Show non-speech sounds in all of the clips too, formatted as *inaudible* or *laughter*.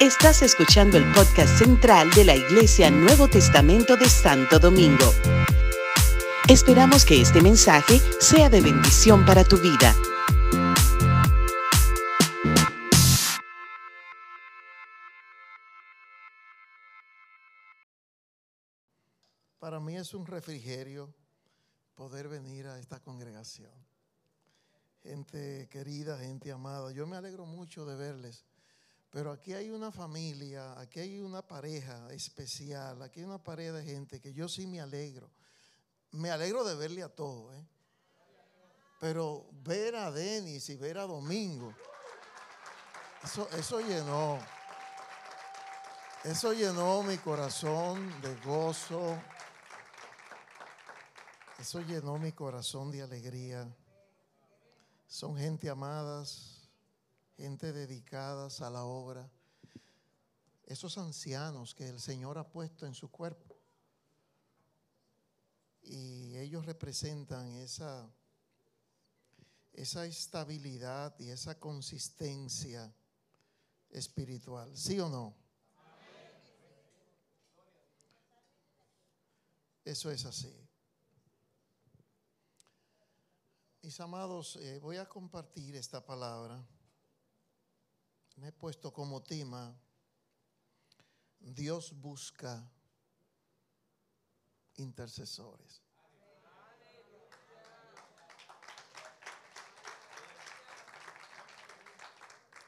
Estás escuchando el podcast central de la Iglesia Nuevo Testamento de Santo Domingo. Esperamos que este mensaje sea de bendición para tu vida. Para mí es un refrigerio poder venir a esta congregación. Gente querida, gente amada, yo me alegro mucho de verles. Pero aquí hay una familia, aquí hay una pareja especial, aquí hay una pareja de gente que yo sí me alegro. Me alegro de verle a todos, ¿eh? Pero ver a Denis y ver a Domingo, eso, eso llenó. Eso llenó mi corazón de gozo. Eso llenó mi corazón de alegría. Son gente amadas, gente dedicadas a la obra. Esos ancianos que el Señor ha puesto en su cuerpo. Y ellos representan esa, esa estabilidad y esa consistencia espiritual. ¿Sí o no? Eso es así. Mis amados, eh, voy a compartir esta palabra. Me he puesto como tema, Dios busca intercesores.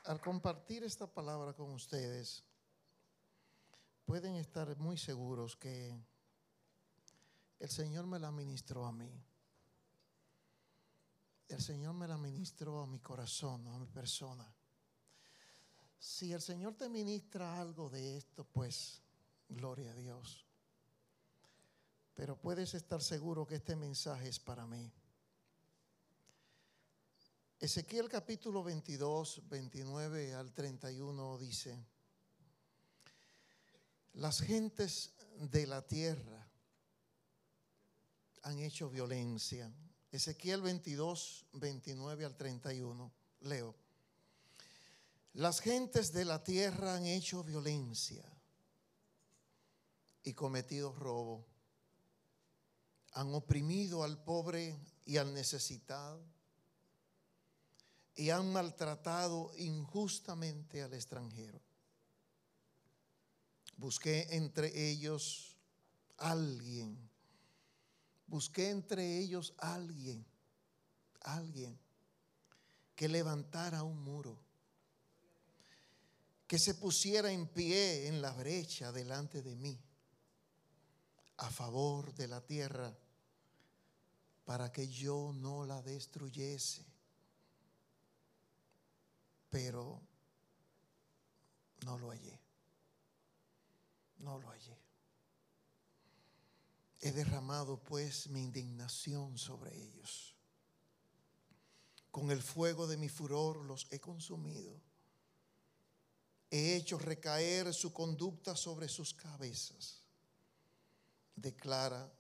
Al compartir esta palabra con ustedes, pueden estar muy seguros que el Señor me la ministró a mí. El Señor me la ministró a mi corazón, a mi persona. Si el Señor te ministra algo de esto, pues gloria a Dios. Pero puedes estar seguro que este mensaje es para mí. Ezequiel capítulo 22, 29 al 31 dice, las gentes de la tierra han hecho violencia. Ezequiel 22, 29 al 31, leo. Las gentes de la tierra han hecho violencia y cometido robo. Han oprimido al pobre y al necesitado y han maltratado injustamente al extranjero. Busqué entre ellos alguien busqué entre ellos alguien, alguien que levantara un muro, que se pusiera en pie en la brecha delante de mí, a favor de la tierra, para que yo no la destruyese. Pero no lo hallé, no lo hallé. He derramado pues mi indignación sobre ellos. Con el fuego de mi furor los he consumido. He hecho recaer su conducta sobre sus cabezas. Declara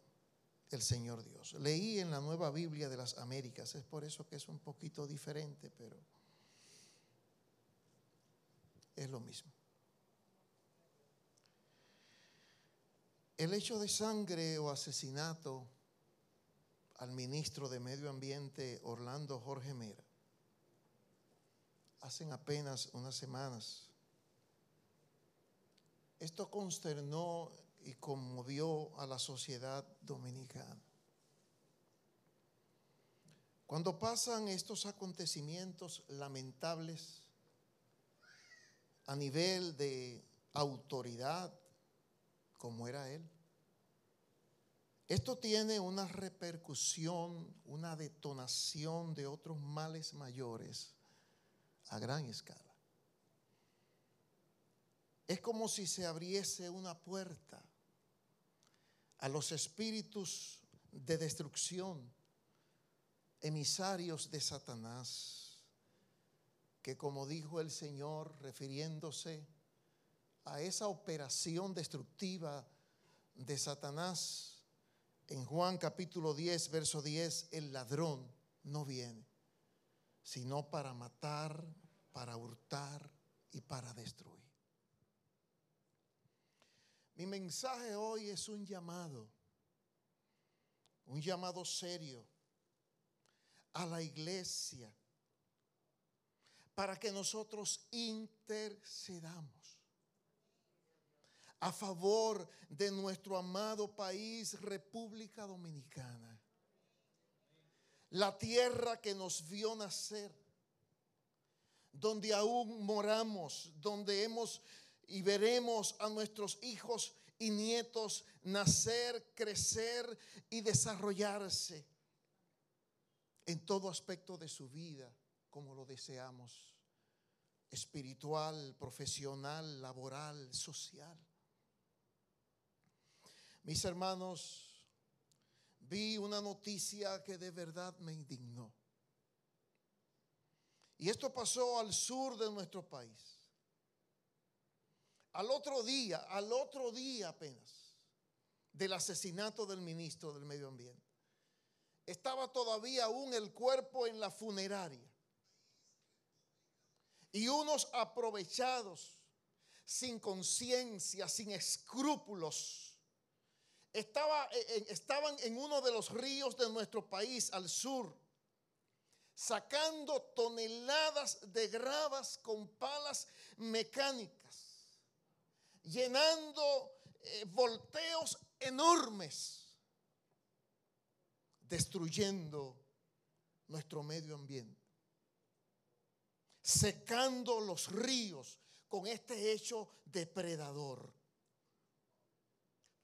el Señor Dios. Leí en la nueva Biblia de las Américas, es por eso que es un poquito diferente, pero es lo mismo. El hecho de sangre o asesinato al ministro de Medio Ambiente Orlando Jorge Mera hacen apenas unas semanas. Esto consternó y conmovió a la sociedad dominicana. Cuando pasan estos acontecimientos lamentables a nivel de autoridad, como era él. Esto tiene una repercusión, una detonación de otros males mayores a gran escala. Es como si se abriese una puerta a los espíritus de destrucción, emisarios de Satanás, que como dijo el Señor refiriéndose a esa operación destructiva de Satanás, en Juan capítulo 10, verso 10, el ladrón no viene, sino para matar, para hurtar y para destruir. Mi mensaje hoy es un llamado, un llamado serio a la iglesia para que nosotros intercedamos a favor de nuestro amado país, República Dominicana. La tierra que nos vio nacer, donde aún moramos, donde hemos y veremos a nuestros hijos y nietos nacer, crecer y desarrollarse en todo aspecto de su vida, como lo deseamos, espiritual, profesional, laboral, social. Mis hermanos, vi una noticia que de verdad me indignó. Y esto pasó al sur de nuestro país. Al otro día, al otro día apenas, del asesinato del ministro del Medio Ambiente, estaba todavía aún el cuerpo en la funeraria. Y unos aprovechados, sin conciencia, sin escrúpulos, estaba, eh, estaban en uno de los ríos de nuestro país, al sur, sacando toneladas de gravas con palas mecánicas, llenando eh, volteos enormes, destruyendo nuestro medio ambiente, secando los ríos con este hecho depredador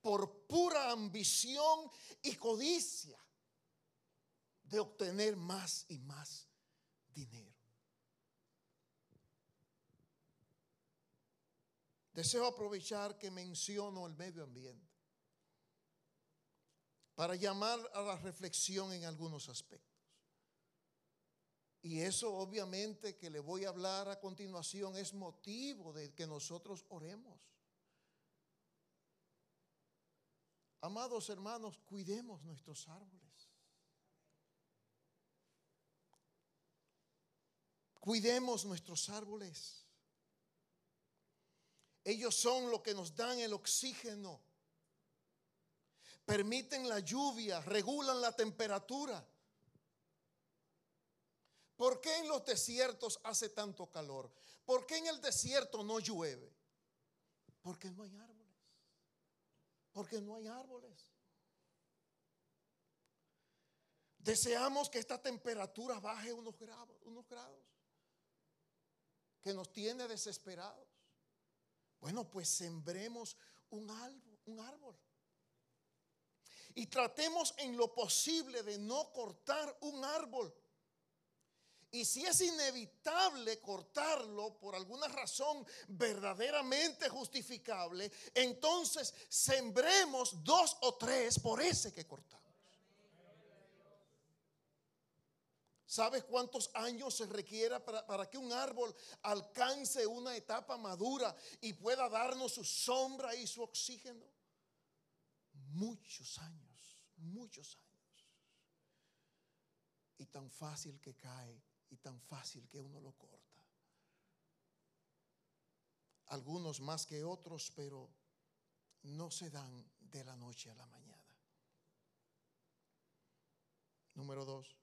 por pura ambición y codicia de obtener más y más dinero. Deseo aprovechar que menciono el medio ambiente para llamar a la reflexión en algunos aspectos. Y eso obviamente que le voy a hablar a continuación es motivo de que nosotros oremos. Amados hermanos, cuidemos nuestros árboles. Cuidemos nuestros árboles. Ellos son lo que nos dan el oxígeno. Permiten la lluvia, regulan la temperatura. ¿Por qué en los desiertos hace tanto calor? ¿Por qué en el desierto no llueve? Porque no hay árboles porque no hay árboles. Deseamos que esta temperatura baje unos grados, unos grados, que nos tiene desesperados. Bueno, pues sembremos un árbol. Y tratemos en lo posible de no cortar un árbol y si es inevitable cortarlo por alguna razón verdaderamente justificable, entonces sembremos dos o tres por ese que cortamos. ¿Sabes cuántos años se requiera para, para, que un árbol alcance una etapa madura y pueda darnos su sombra y su oxígeno? Muchos años, muchos años. Y tan fácil que cae y tan fácil que uno lo corta. Algunos más que otros, pero no se dan de la noche a la mañana. Número dos,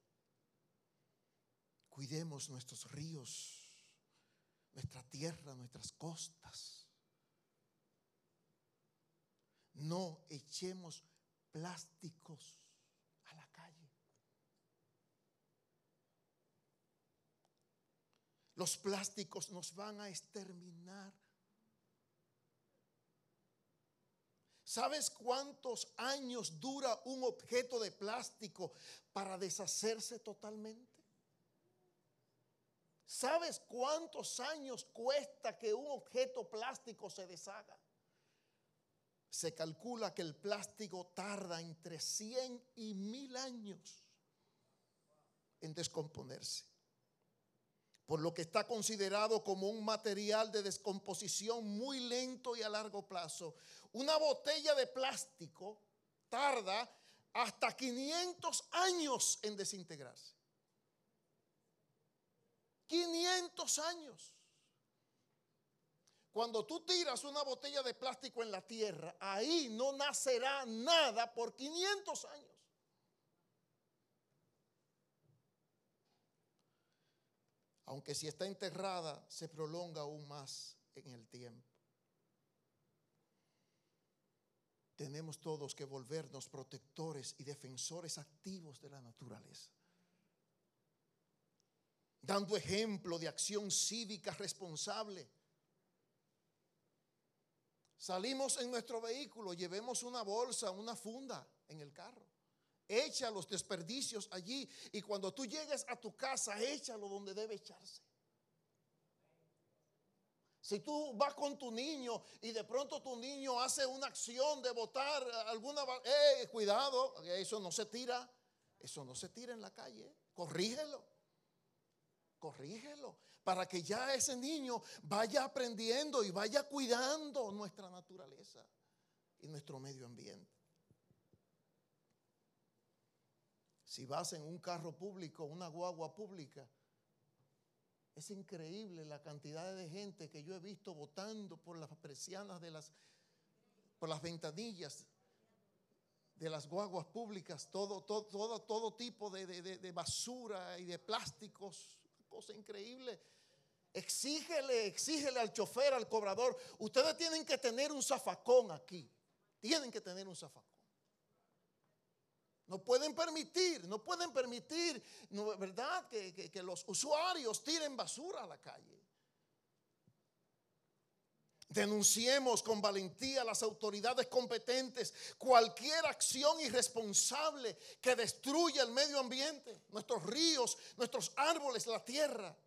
cuidemos nuestros ríos, nuestra tierra, nuestras costas. No echemos plásticos Los plásticos nos van a exterminar. ¿Sabes cuántos años dura un objeto de plástico para deshacerse totalmente? ¿Sabes cuántos años cuesta que un objeto plástico se deshaga? Se calcula que el plástico tarda entre 100 y 1000 años en descomponerse por lo que está considerado como un material de descomposición muy lento y a largo plazo. Una botella de plástico tarda hasta 500 años en desintegrarse. 500 años. Cuando tú tiras una botella de plástico en la tierra, ahí no nacerá nada por 500 años. Aunque si está enterrada, se prolonga aún más en el tiempo. Tenemos todos que volvernos protectores y defensores activos de la naturaleza dando ejemplo de acción cívica responsable. Salimos en nuestro vehículo, llevemos una bolsa, una funda en el carro. Echa los desperdicios allí y cuando tú llegues a tu casa, échalo donde debe echarse. Si tú vas con tu niño y de pronto tu niño hace una acción de botar alguna... Eh, cuidado, eso no se tira, eso no se tira en la calle, corrígelo corrígelo, para que ya ese niño vaya aprendiendo y vaya cuidando nuestra naturaleza y nuestro medio ambiente. Si vas en un carro público, una guagua pública, es increíble la cantidad de gente que yo he visto votando por las persianas de las, por las ventanillas de las guaguas públicas, todo, todo, todo, todo tipo de, de basura y de plásticos cosa increíble. Exígele, exígele al chofer, al cobrador. Ustedes tienen que tener un zafacón aquí. Tienen que tener un zafacón. No pueden permitir, no pueden permitir, ¿verdad? Que, que los usuarios tiren basura a la calle. Denunciemos con valentía a las autoridades competentes cualquier acción irresponsable que destruya el medio ambiente, nuestros ríos, nuestros árboles, la tierra.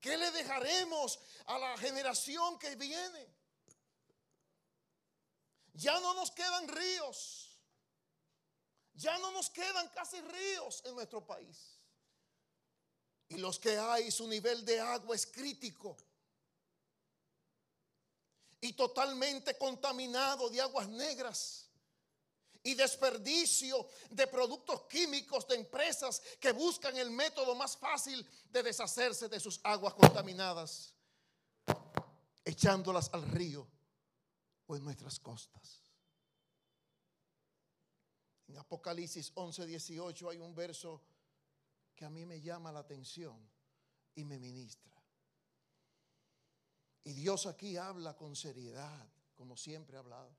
¿Qué le dejaremos a la generación que viene? Ya no nos quedan ríos. Ya no nos quedan casi ríos en nuestro país. Y los que hay, su nivel de agua es crítico y totalmente contaminado de aguas negras y desperdicio de productos químicos de empresas que buscan el método más fácil de deshacerse de sus aguas contaminadas, echándolas al río o en nuestras costas. En Apocalipsis 11, 18 hay un verso que a mí me llama la atención y me ministra. Y Dios aquí habla con seriedad, como siempre ha hablado.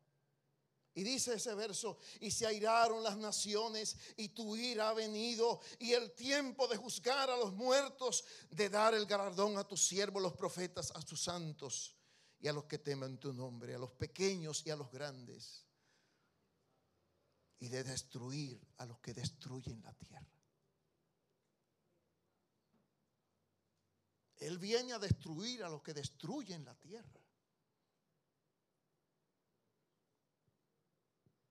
Y dice ese verso, y se airaron las naciones y tu ira ha venido y el tiempo de juzgar a los muertos, de dar el galardón a tus siervos, los profetas, a tus santos y a los que temen tu nombre, a los pequeños y a los grandes, y de destruir a los que destruyen la tierra. Él viene a destruir a los que destruyen la tierra.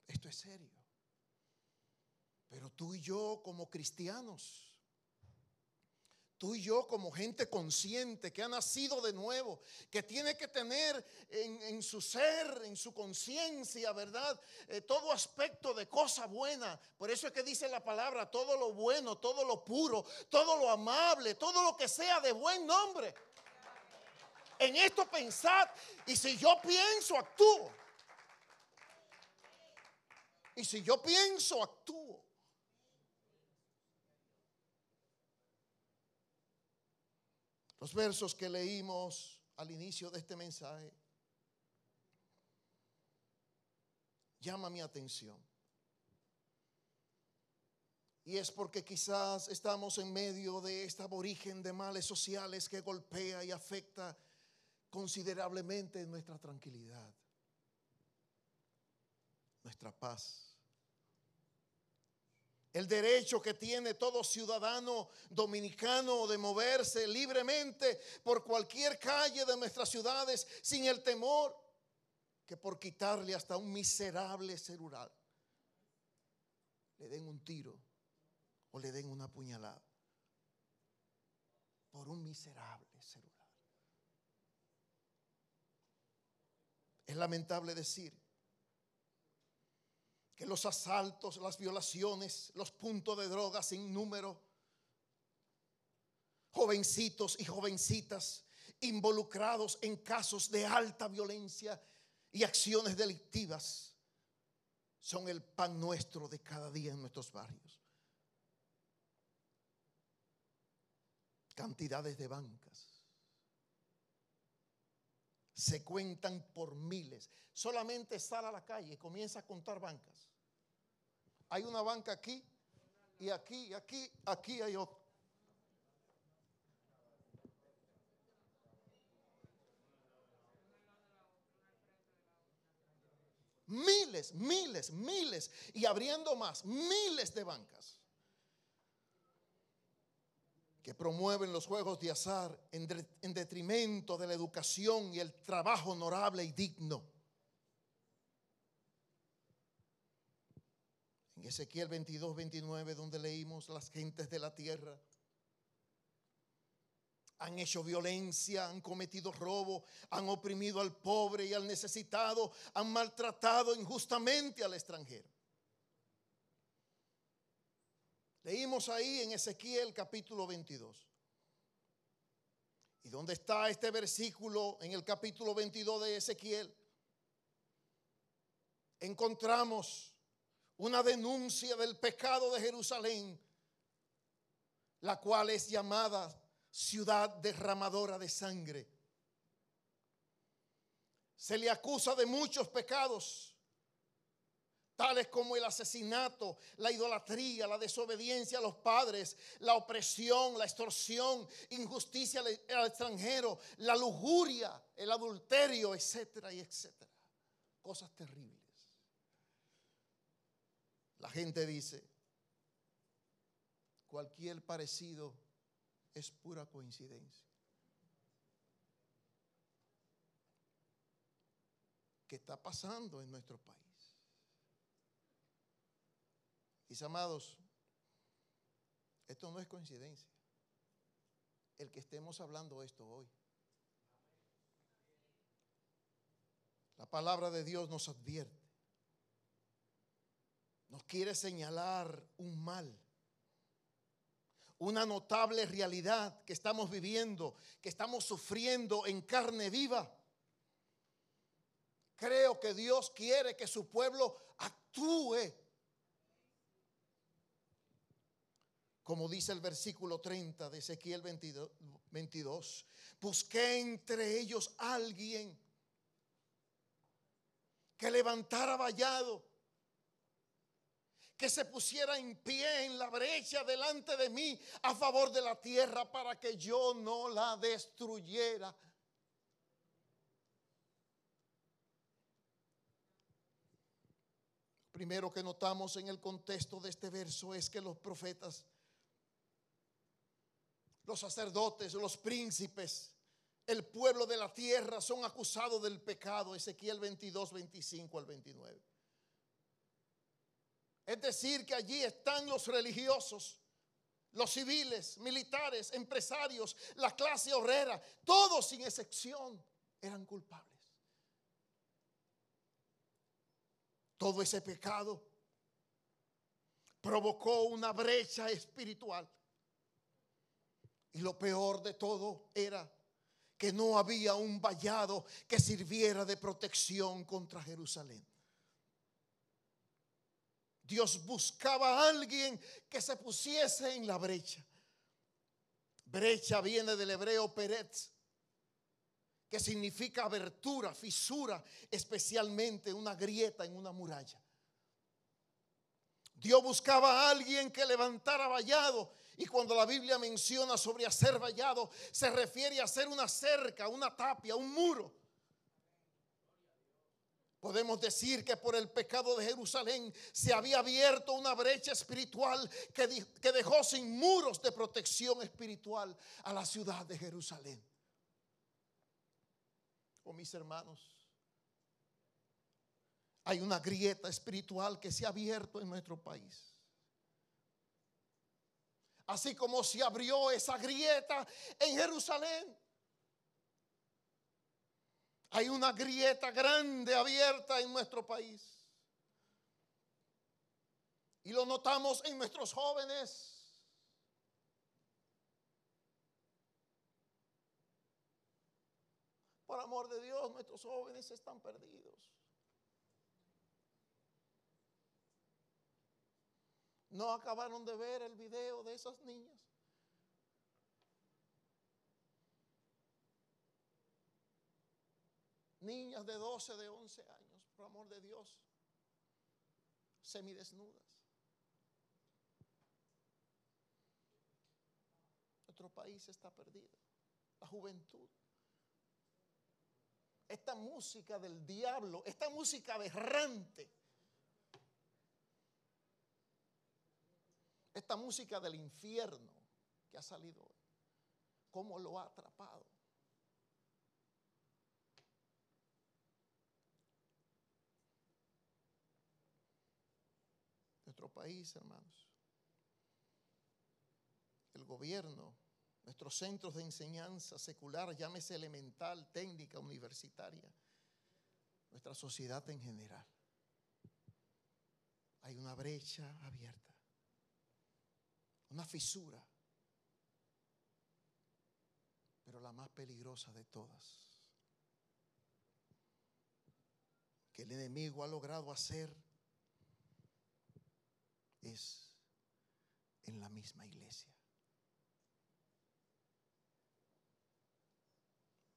Esto es serio. Pero tú y yo como cristianos Tú y yo como gente consciente que ha nacido de nuevo, que tiene que tener en, su ser, en su conciencia, ¿verdad? Eh, todo aspecto de cosa buena. Por eso es que dice la palabra, todo lo bueno, todo lo puro, todo lo amable, todo lo que sea de buen nombre. En esto pensad, y si yo pienso, actúo. Y si yo pienso, actúo. Los versos que leímos al inicio de este mensaje llama mi atención. Y es porque quizás estamos en medio de esta aborigen de males sociales que golpea y afecta considerablemente nuestra tranquilidad, nuestra paz el derecho que tiene todo ciudadano dominicano de moverse libremente por cualquier calle de nuestras ciudades sin el temor que por quitarle hasta un miserable celular le den un tiro o le den una puñalada por un miserable celular. Es lamentable decir que los asaltos, las violaciones, los puntos de drogas sin número, jovencitos y jovencitas involucrados en casos de alta violencia y acciones delictivas son el pan nuestro de cada día en nuestros barrios. Cantidades de bancas. Se cuentan por miles. Solamente sale a la calle y comienza a contar bancas. Hay una banca aquí y aquí, y aquí, aquí hay otra. Miles, miles, miles. Y abriendo más, miles de bancas que promueven los juegos de azar en, detrimento de la educación y el trabajo honorable y digno. En Ezequiel 22, 29, donde leímos las gentes de la tierra han hecho violencia, han cometido robo, han oprimido al pobre y al necesitado, han maltratado injustamente al extranjero. Leímos ahí en Ezequiel capítulo 22. ¿Y dónde está este versículo en el capítulo 22 de Ezequiel? Encontramos una denuncia del pecado de Jerusalén, la cual es llamada ciudad derramadora de sangre. Se le acusa de muchos pecados, tales como el asesinato, la idolatría, la desobediencia a los padres, la opresión, la extorsión, injusticia al extranjero, la lujuria, el adulterio, etcétera y etcétera. Cosas terribles. La gente dice, cualquier parecido es pura coincidencia. ¿Qué está pasando en nuestro país? Mis amados, esto no es coincidencia. El que estemos hablando esto hoy. La palabra de Dios nos advierte. Nos quiere señalar un mal una notable realidad que estamos viviendo, que estamos sufriendo en carne viva. Creo que Dios quiere que su pueblo actúe. Como dice el versículo 30 de Ezequiel 22, busqué entre ellos alguien que levantara vallado que se pusiera en pie en la brecha delante de mí a favor de la tierra para que yo no la destruyera. Primero que notamos en el contexto de este verso es que los profetas, los sacerdotes, los príncipes, el pueblo de la tierra son acusados del pecado. Ezequiel 22, 25 al 29. Es decir, que allí están los religiosos, los civiles, militares, empresarios, la clase obrera, todos sin excepción eran culpables. Todo ese pecado provocó una brecha espiritual. Y lo peor de todo era que no había un vallado que sirviera de protección contra Jerusalén. Dios buscaba a alguien que se pusiese en la brecha. Brecha viene del hebreo peretz, que significa abertura, fisura, especialmente una grieta en una muralla. Dios buscaba a alguien que levantara vallado. Y cuando la Biblia menciona sobre hacer vallado, se refiere a hacer una cerca, una tapia, un muro Podemos decir que por el pecado de Jerusalén se había abierto una brecha espiritual que, dejó sin muros de protección espiritual a la ciudad de Jerusalén. Oh mis hermanos, hay una grieta espiritual que se ha abierto en nuestro país. Así como se abrió esa grieta en Jerusalén. Hay una grieta grande abierta en nuestro país. Y lo notamos en nuestros jóvenes. amor de Dios, nuestros jóvenes están perdidos. No acabaron de ver el video de esas niñas. Niñas de 12, de 11 años, por amor de Dios, semidesnudas. Nuestro país está perdido. La juventud. Esta música del diablo, esta música aberrante. Esta música del infierno que ha salido hoy. ¿Cómo lo ha atrapado? Nuestro país, hermanos. El gobierno, nuestros centros de enseñanza secular, llámese elemental, técnica, universitaria, nuestra sociedad en general. Hay una brecha abierta, una fisura, pero la más peligrosa de todas, que el enemigo ha logrado hacer es en la misma iglesia.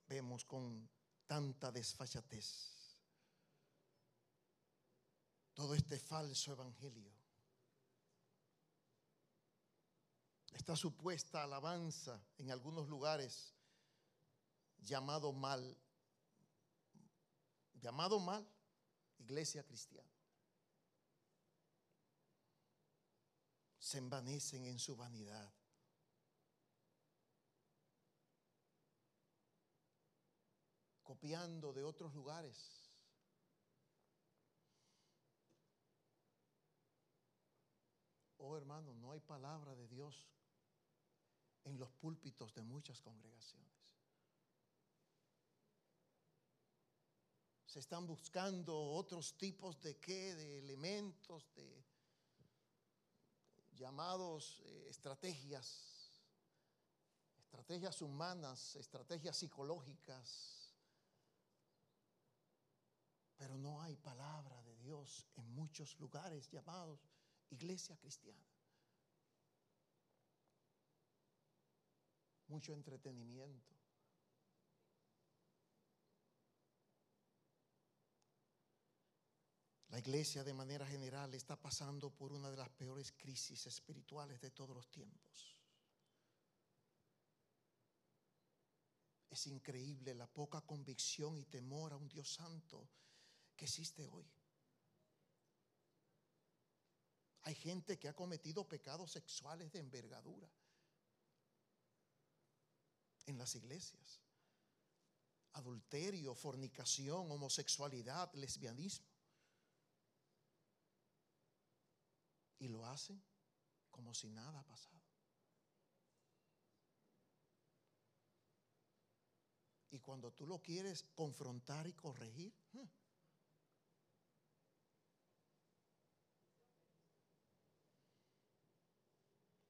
Vemos con tanta desfachatez todo este falso evangelio, esta supuesta alabanza en algunos lugares llamado mal, llamado mal iglesia cristiana. Se envanecen en su vanidad. Copiando de otros lugares. Oh hermano, no hay palabra de Dios en los púlpitos de muchas congregaciones. Se están buscando otros tipos de qué, de elementos, de llamados eh, estrategias, estrategias humanas, estrategias psicológicas, pero no hay palabra de Dios en muchos lugares llamados iglesia cristiana. Mucho entretenimiento. La iglesia de manera general está pasando por una de las peores crisis espirituales de todos los tiempos. Es increíble la poca convicción y temor a un Dios santo que existe hoy. Hay gente que ha cometido pecados sexuales de envergadura en las iglesias. Adulterio, fornicación, homosexualidad, lesbianismo. Y lo hacen como si nada ha pasado. Y cuando tú lo quieres confrontar y corregir,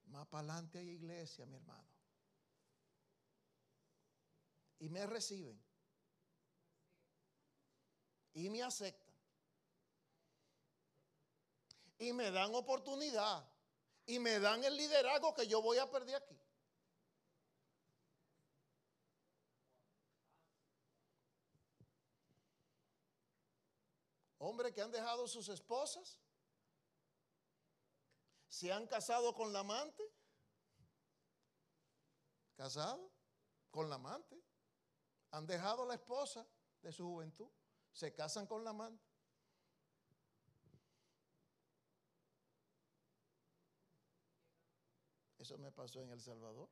más para adelante hay iglesia, mi hermano. Y me reciben. Y me aceptan y me dan oportunidad y me dan el liderazgo que yo voy a perder aquí. Hombres que han dejado sus esposas, se han casado con la amante, casado con la amante, han dejado la esposa de su juventud, se casan con la amante. Eso me pasó en El Salvador.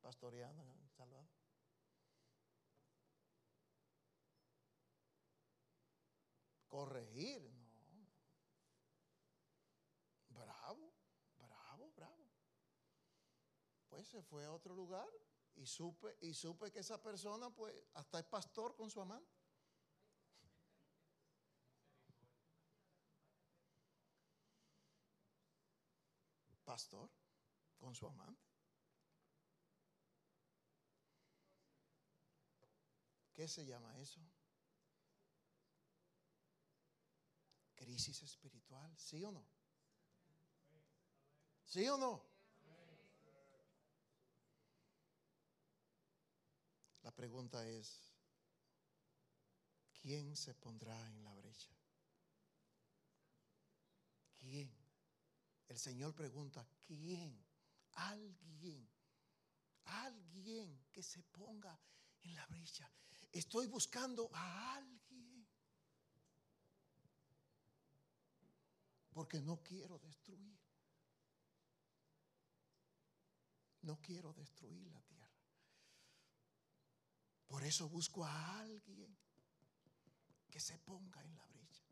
Pastoreando en El Salvador. Corregir, no. Bravo, bravo, bravo. Pues se fue a otro lugar y supe, y supe que esa persona, pues, hasta es pastor con su amante. Pastor con su amante. ¿Qué se llama eso? Crisis espiritual, ¿sí o no? ¿Sí o no? La pregunta es, ¿quién se pondrá en la brecha? ¿Quién? El Señor pregunta, ¿quién? Alguien, alguien que se ponga en la brecha. Estoy buscando a alguien. Porque no quiero destruir. No quiero destruir la tierra. Por eso busco a alguien que se ponga en la brecha.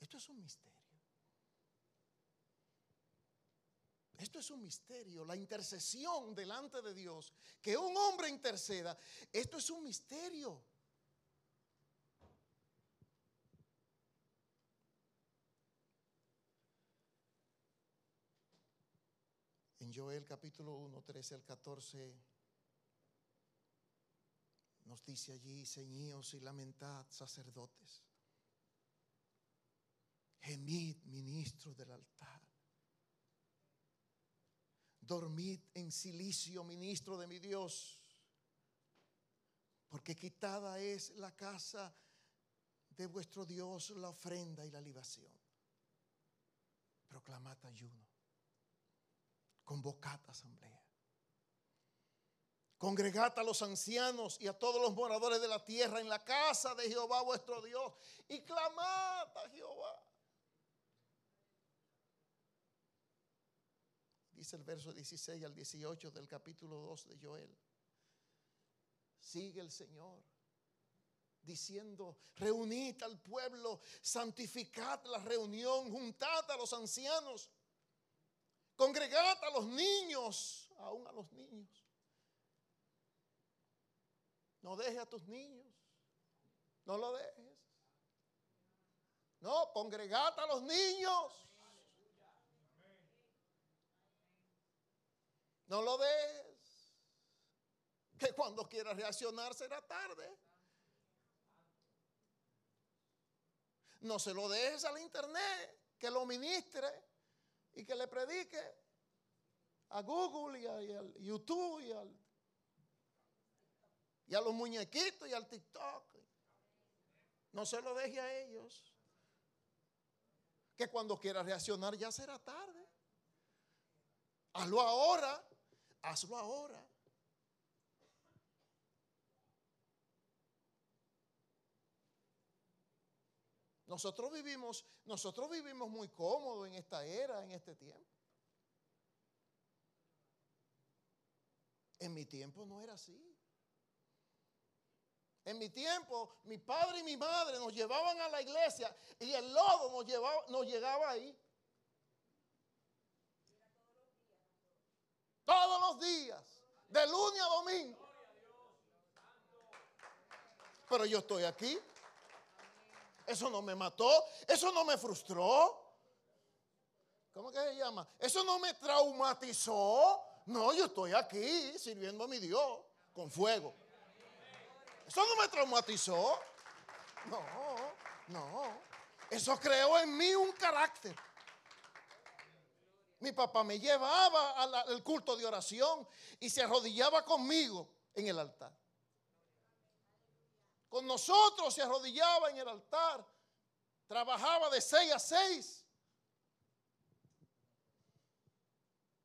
Esto es un misterio. Esto es un misterio, la intercesión delante de Dios, que un hombre interceda, esto es un misterio. En Joel capítulo 1, 13 al 14, nos dice allí, ceñíos y lamentad, sacerdotes, gemid, ministros del altar dormid en silicio, ministro de mi Dios, porque quitada es la casa de vuestro Dios, la ofrenda y la libación. Proclamad ayuno, convocad asamblea, congregad a los ancianos y a todos los moradores de la tierra en la casa de Jehová vuestro Dios y clamad a Jehová. Dice el verso 16 al 18 del capítulo 2 de Joel. Sigue el Señor diciendo, reunid al pueblo, santificad la reunión, juntad a los ancianos, congregad a los niños, aún a los niños. No dejes a tus niños, no lo dejes. No, congregad a los niños. No lo des. Que cuando quieras reaccionar será tarde. No se lo dejes al internet, que lo ministre y que le predique a Google y, a, al YouTube y, al, y a los muñequitos y al TikTok. No se lo deje a ellos. Que cuando quiera reaccionar ya será tarde. Hazlo ahora hazlo ahora. Nosotros vivimos, nosotros vivimos muy cómodos en esta era, en este tiempo. En mi tiempo no era así. En mi tiempo, mi padre y mi madre nos llevaban a la iglesia y el lodo nos, llevaba, nos llegaba ahí. Todos los días, de lunes a domingo. Pero yo estoy aquí. Eso no me mató, eso no me frustró. ¿Cómo que se llama? Eso no me traumatizó. No, yo estoy aquí sirviendo a mi Dios con fuego. Eso no me traumatizó. No, no. Eso creó en mí un carácter. Mi papá me llevaba al culto de oración y se arrodillaba conmigo en el altar. Con nosotros se arrodillaba en el altar. Trabajaba de seis a seis.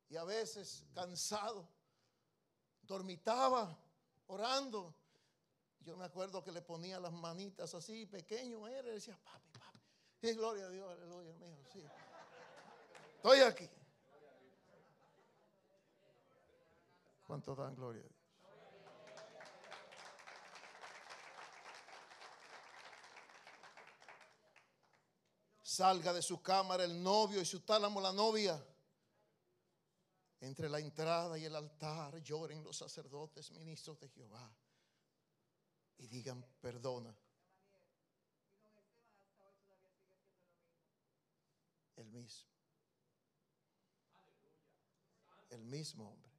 Y a veces cansado, dormitaba orando. Yo me acuerdo que le ponía las manitas así, pequeño era, y decía, papi, papi. Y gloria a Dios, aleluya, mío, sí. Estoy aquí. ¿Cuánto dan gloria a Dios? Salga de su cámara el novio y su tálamo la novia. Entre la entrada y el altar lloren los sacerdotes, ministros de Jehová, y digan, perdona. El mismo. El mismo hombre.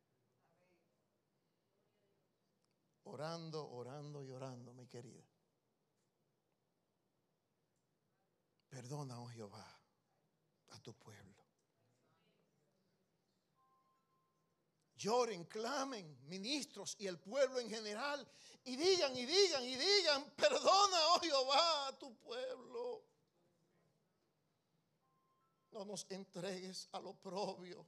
Orando, orando y orando, mi querida. Perdona, oh Jehová, a tu pueblo. Lloren, clamen, ministros y el pueblo en general, y digan y digan y digan, perdona, oh Jehová, a tu pueblo. No nos entregues al oprobio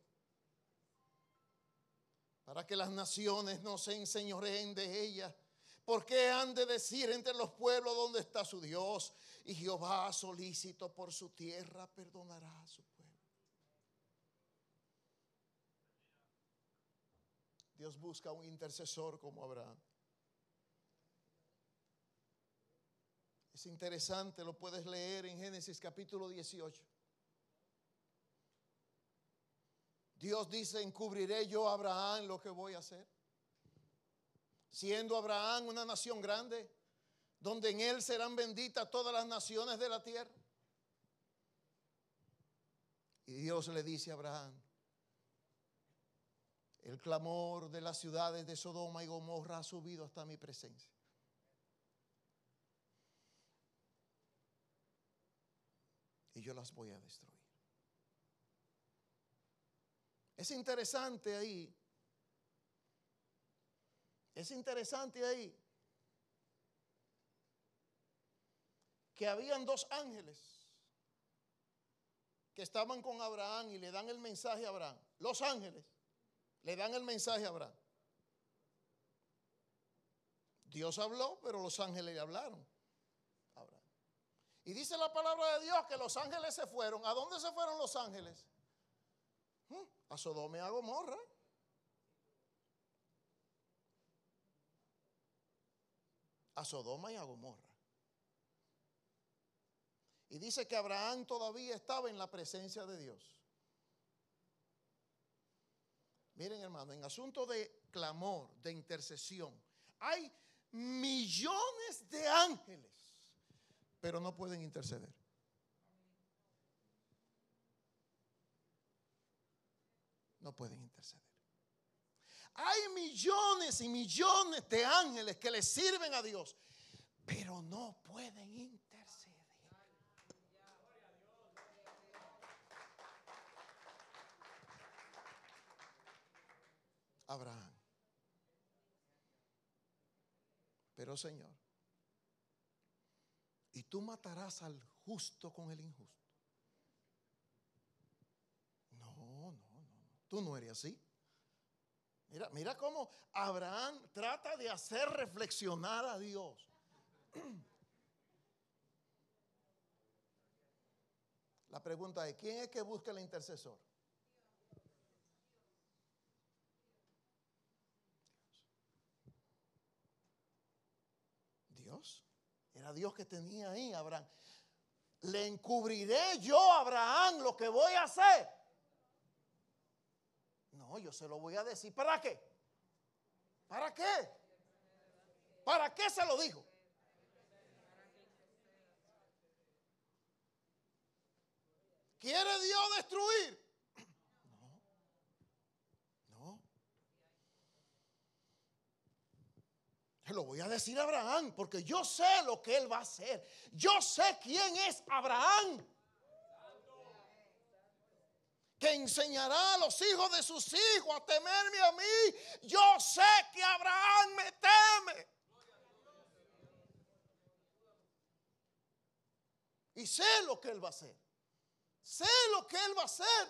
para que las naciones no se enseñoreen de ella. ¿Por qué han de decir entre los pueblos dónde está su Dios? Y Jehová solícito por su tierra perdonará a su pueblo. Dios busca un intercesor como Abraham. Es interesante, lo puedes leer en Génesis capítulo 18. Dios dice, encubriré yo a Abraham lo que voy a hacer. Siendo Abraham una nación grande, donde en él serán benditas todas las naciones de la tierra. Y Dios le dice a Abraham, el clamor de las ciudades de Sodoma y Gomorra ha subido hasta mi presencia. Y yo las voy a destruir. Es interesante ahí. Es interesante ahí que habían dos ángeles que estaban con Abraham y le dan el mensaje a Abraham. Los ángeles le dan el mensaje a Abraham. Dios habló, pero los ángeles le hablaron. Abraham. Y dice la palabra de Dios que los ángeles se fueron. ¿A dónde se fueron los ángeles? A Sodoma y a Gomorra. A Sodoma y a Gomorra. Y dice que Abraham todavía estaba en la presencia de Dios. Miren hermano, en asunto de clamor, de intercesión, hay millones de ángeles, pero no pueden interceder. No pueden interceder. Hay millones y millones de ángeles que le sirven a Dios, pero no pueden interceder. Abraham. Pero Señor, y tú matarás al justo con el injusto. Tú no eres así. Mira, mira cómo Abraham trata de hacer reflexionar a Dios. *clears throat* La pregunta es, ¿quién es que busca el intercesor? Dios. Era Dios que tenía ahí Abraham. Le encubriré yo a Abraham lo que voy a hacer. No, yo se lo voy a decir. ¿Para qué? ¿Para qué? ¿Para qué se lo dijo? ¿Quiere Dios destruir? No. No. Se lo voy a decir a Abraham porque yo sé lo que él va a hacer. Yo sé quién es Abraham que enseñará a los hijos de sus hijos a temerme a mí. Yo sé que Abraham me teme. Y sé lo que él va a hacer. Sé lo que él va a hacer.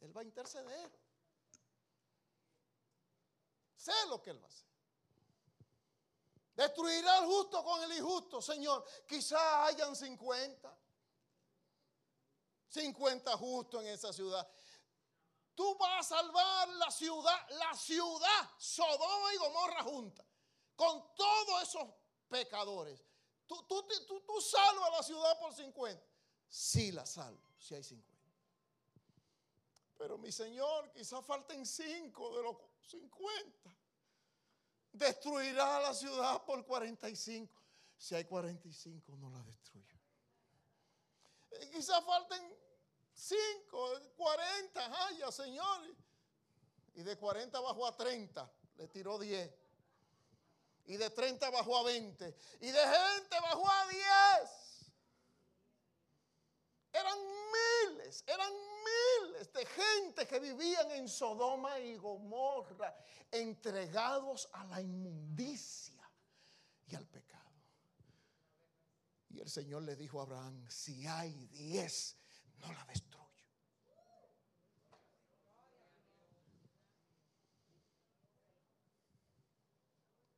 Él va a interceder. Sé lo que él va a hacer. Destruirá al justo con el injusto, Señor. Quizá hayan 50. 50 justos en esa ciudad. Tú vas a salvar la ciudad, la ciudad, Sodoma y Gomorra junta, con todos esos pecadores. Tú, tú, tú, salvas la ciudad por 50. Sí la salvo, si hay 50. Pero mi Señor, quizás falten 5 de los 50. Destruirá la ciudad por 45. Si hay 45, no la destruyo. Quizás falten 5, 40, ay, Señor. Y de 40 bajó a 30, le tiró 10. Y de 30 bajó a 20. Y de gente bajó a 10. Eran miles, eran miles de gente que vivían en Sodoma y Gomorra, entregados a la inmundicia y al pecado. Y el Señor le dijo a Abraham, si hay diez, no la destruyo.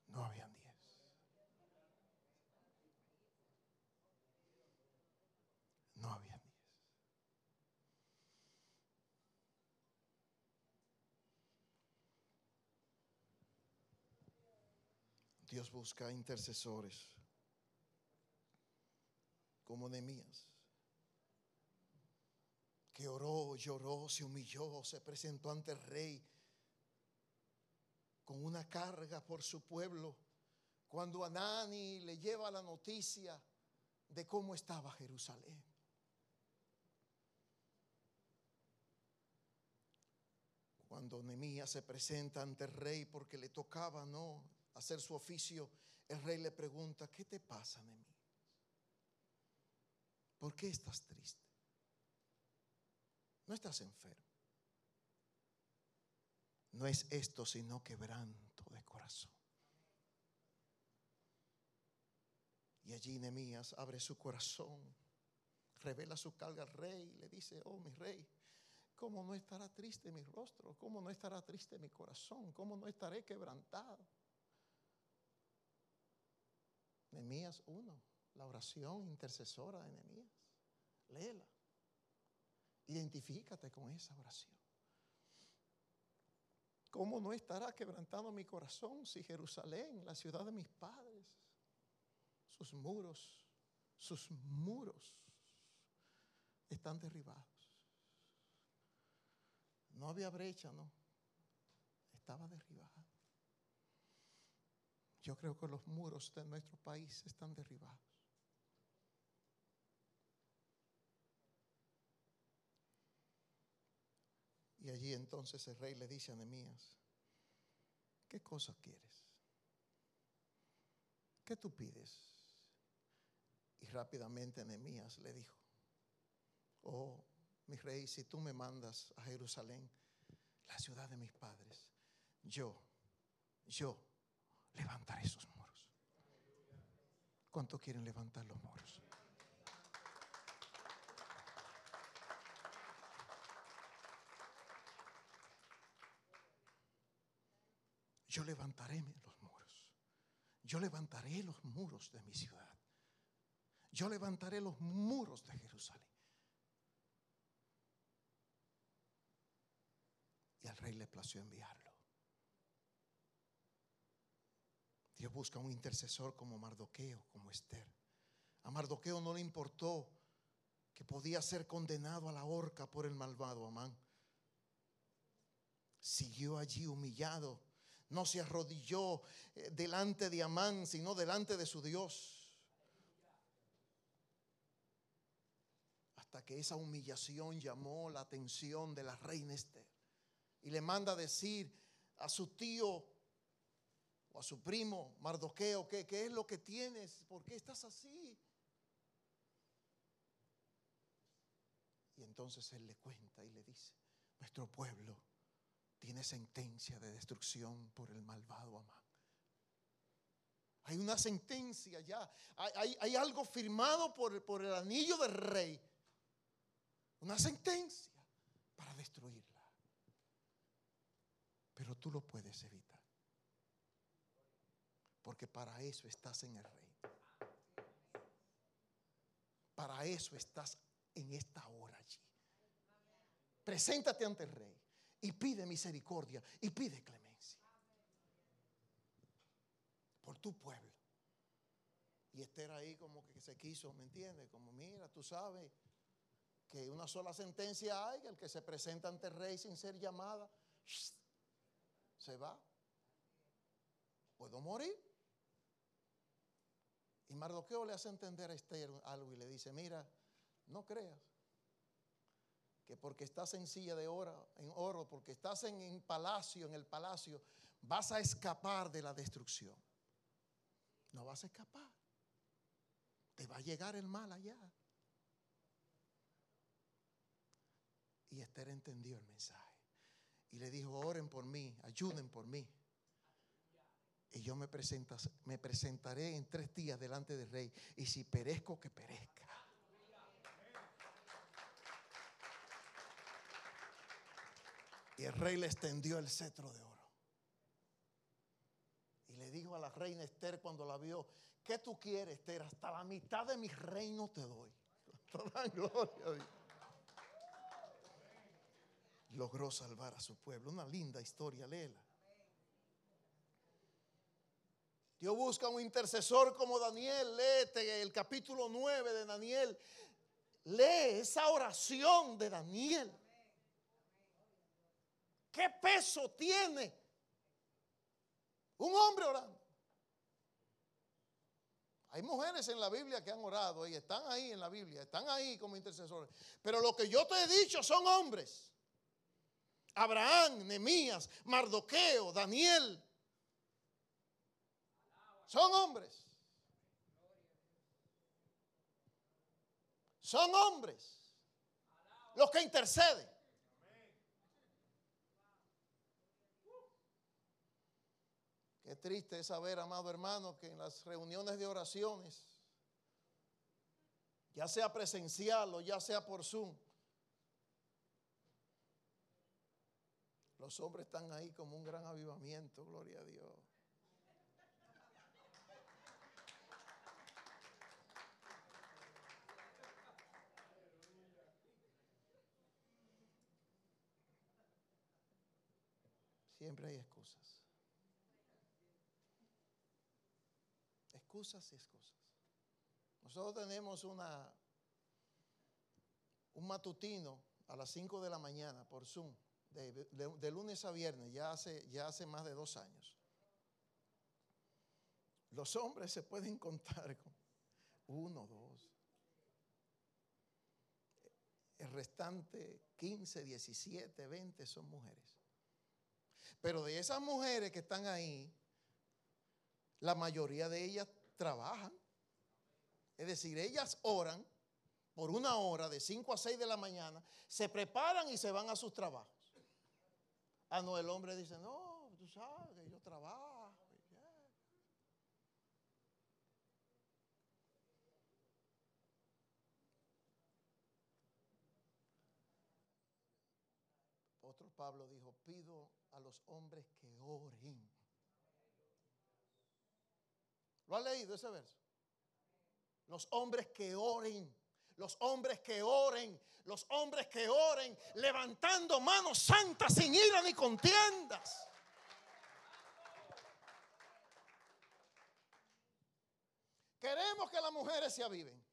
No habían diez. No habían diez. Dios busca intercesores como Nehemías, que oró, lloró, se humilló, se presentó ante el rey con una carga por su pueblo. Cuando Anani le lleva la noticia de cómo estaba Jerusalén. Cuando Nehemías se presenta ante el rey porque le tocaba no hacer su oficio, el rey le pregunta, ¿qué te pasa, Nehemías? ¿Por qué estás triste? No estás enfermo. No es esto sino quebranto de corazón. Y allí Nehemías abre su corazón, revela su carga al rey y le dice, oh mi rey, ¿cómo no estará triste mi rostro? ¿Cómo no estará triste mi corazón? ¿Cómo no estaré quebrantado? Nehemías 1, la oración intercesora de Nehemías. Léela. Identifícate con esa oración. ¿Cómo no estará quebrantado mi corazón si Jerusalén, la ciudad de mis padres, sus muros, sus muros están derribados? No había brecha, no. Estaba derribada. Yo creo que los muros de nuestro país están derribados. Y allí entonces el rey le dice a Nehemías, ¿qué cosa quieres? ¿Qué tú pides? Y rápidamente Nehemías le dijo, oh, mi rey, si tú me mandas a Jerusalén, la ciudad de mis padres, yo, yo levantaré esos muros. ¿Cuánto quieren levantar los muros? Yo levantaré los muros. Yo levantaré los muros de mi ciudad. Yo levantaré los muros de Jerusalén. Y al rey le plació enviarlo. Dios busca un intercesor como Mardoqueo, como Esther. A Mardoqueo no le importó que podía ser condenado a la horca por el malvado Amán. Siguió allí humillado no se arrodilló eh, delante de Amán, sino delante de su Dios. Hasta que esa humillación llamó la atención de la reina Esther. Y le manda a decir a su tío o a su primo Mardoqueo, ¿qué, ¿qué es lo que tienes? ¿Por qué estás así? Y entonces él le cuenta y le dice, nuestro pueblo tiene sentencia de destrucción por el malvado Amán. Hay una sentencia ya. Hay, algo firmado por, por el anillo del rey. Una sentencia para destruirla. Pero tú lo puedes evitar. Porque para eso estás en el rey. Para eso estás en esta hora allí. Preséntate ante el rey y pide misericordia y pide clemencia por tu pueblo. Y Esther ahí como que se quiso, ¿me entiendes? Como mira, tú sabes que una sola sentencia hay, el que se presenta ante el rey sin ser llamada, se va. Puedo morir. Y Mardoqueo le hace entender a Esther algo y le dice, mira, no creas que porque estás en silla de oro, en oro, porque estás en, palacio, en el palacio, vas a escapar de la destrucción. No vas a escapar. Te va a llegar el mal allá. Y Esther entendió el mensaje. Y le dijo, oren por mí, ayuden por mí. Y yo me, me presentaré en tres días delante del rey. Y si perezco, que perezca. Y el rey le extendió el cetro de oro. Y le dijo a la reina Esther cuando la vio, ¿qué tú quieres, Esther? Hasta la mitad de mi reino te doy. *laughs* Toda gloria. Logró salvar a su pueblo. Una linda historia, léela. Dios busca un intercesor como Daniel. Léete el capítulo 9 de Daniel. Lee esa oración de Daniel. ¿Qué peso tiene un hombre orando? Hay mujeres en la Biblia que han orado y están ahí en la Biblia, están ahí como intercesores. Pero lo que yo te he dicho son hombres. Abraham, Nemías, Mardoqueo, Daniel. Son hombres. Son hombres los que interceden. Qué triste es saber, amado hermano, que en las reuniones de oraciones, ya sea presencial o ya sea por Zoom, los hombres están ahí como un gran avivamiento, gloria a Dios. Siempre hay excusas. Excusas y excusas. Nosotros tenemos una, un matutino a las 5 de la mañana por Zoom, de, lunes a viernes, ya hace, ya hace más de dos años. Los hombres se pueden contar con uno, dos. El restante 15, 17, 20 son mujeres. Pero de esas mujeres que están ahí, la mayoría de ellas trabajan. Es decir, ellas oran por una hora de 5 a 6 de la mañana, se preparan y se van a sus trabajos. Ah, no, el hombre dice, no, tú sabes que yo trabajo. Otro Pablo dijo, pido a los hombres que oren. ¿Lo ha leído ese verso? Los hombres que oren, los hombres que oren, los hombres que oren, levantando manos santas sin ira ni contiendas. Queremos que las mujeres se aviven.